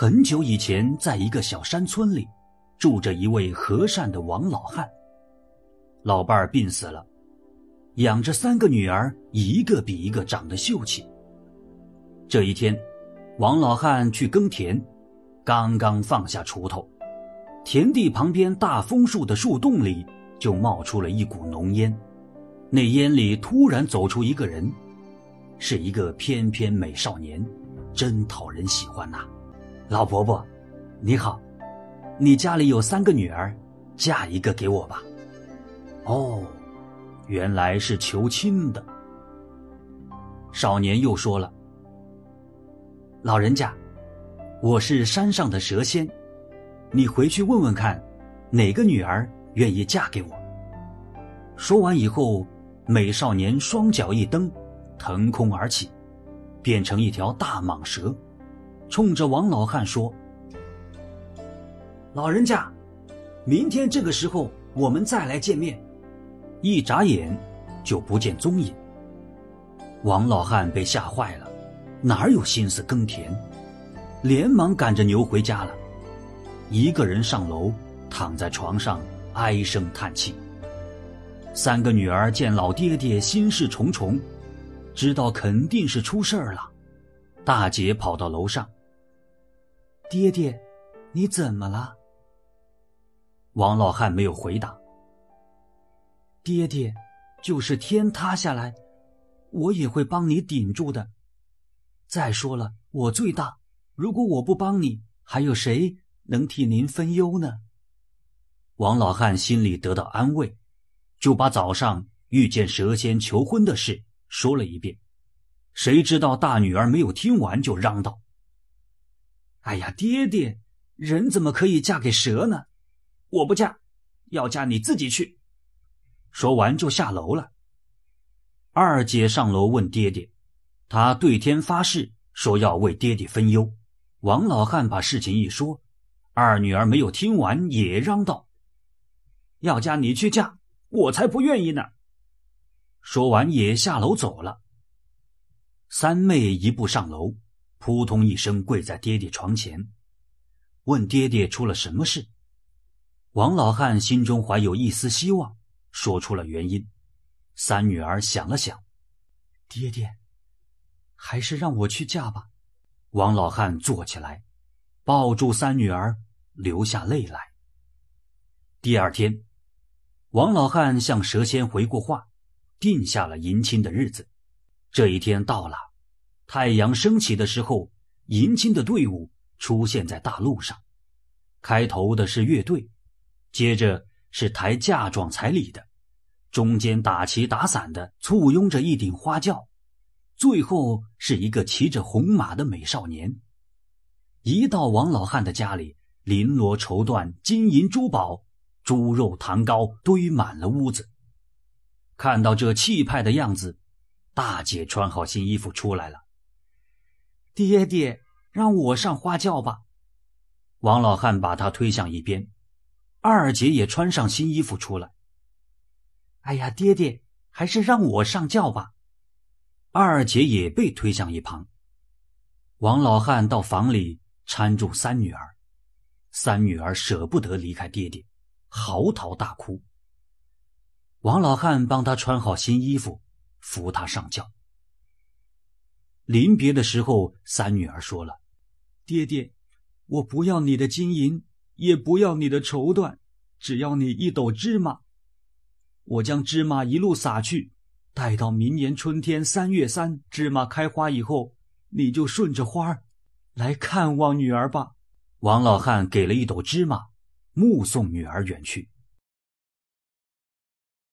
很久以前，在一个小山村里，住着一位和善的王老汉。老伴儿病死了，养着三个女儿，一个比一个长得秀气。这一天，王老汉去耕田，刚刚放下锄头，田地旁边大枫树的树洞里就冒出了一股浓烟，那烟里突然走出一个人，是一个翩翩美少年，真讨人喜欢呐。老伯伯，你好，你家里有三个女儿，嫁一个给我吧。哦，原来是求亲的。少年又说了：“老人家，我是山上的蛇仙，你回去问问看，哪个女儿愿意嫁给我。”说完以后，美少年双脚一蹬，腾空而起，变成一条大蟒蛇。冲着王老汉说：“老人家，明天这个时候我们再来见面。”一眨眼，就不见踪影。王老汉被吓坏了，哪有心思耕田？连忙赶着牛回家了。一个人上楼，躺在床上唉声叹气。三个女儿见老爹爹心事重重，知道肯定是出事儿了。大姐跑到楼上。爹爹，你怎么了？王老汉没有回答。爹爹，就是天塌下来，我也会帮你顶住的。再说了，我最大，如果我不帮你，还有谁能替您分忧呢？王老汉心里得到安慰，就把早上遇见蛇仙求婚的事说了一遍。谁知道大女儿没有听完，就嚷道。哎呀，爹爹，人怎么可以嫁给蛇呢？我不嫁，要嫁你自己去。说完就下楼了。二姐上楼问爹爹，他对天发誓说要为爹爹分忧。王老汉把事情一说，二女儿没有听完也嚷道：“要嫁你去嫁，我才不愿意呢。”说完也下楼走了。三妹一步上楼。扑通一声跪在爹爹床前，问爹爹出了什么事。王老汉心中怀有一丝希望，说出了原因。三女儿想了想，爹爹，还是让我去嫁吧。王老汉坐起来，抱住三女儿，流下泪来。第二天，王老汉向蛇仙回过话，定下了迎亲的日子。这一天到了。太阳升起的时候，迎亲的队伍出现在大路上。开头的是乐队，接着是抬嫁妆彩礼的，中间打旗打伞的簇拥着一顶花轿，最后是一个骑着红马的美少年。一到王老汉的家里，绫罗绸缎、金银珠宝、猪肉糖糕堆满了屋子。看到这气派的样子，大姐穿好新衣服出来了。爹爹，让我上花轿吧。王老汉把他推向一边，二姐也穿上新衣服出来。哎呀，爹爹，还是让我上轿吧。二姐也被推向一旁。王老汉到房里搀住三女儿，三女儿舍不得离开爹爹，嚎啕大哭。王老汉帮他穿好新衣服，扶他上轿。临别的时候，三女儿说了：“爹爹，我不要你的金银，也不要你的绸缎，只要你一斗芝麻。我将芝麻一路撒去，待到明年春天三月三，芝麻开花以后，你就顺着花儿来看望女儿吧。”王老汉给了一斗芝麻，目送女儿远去。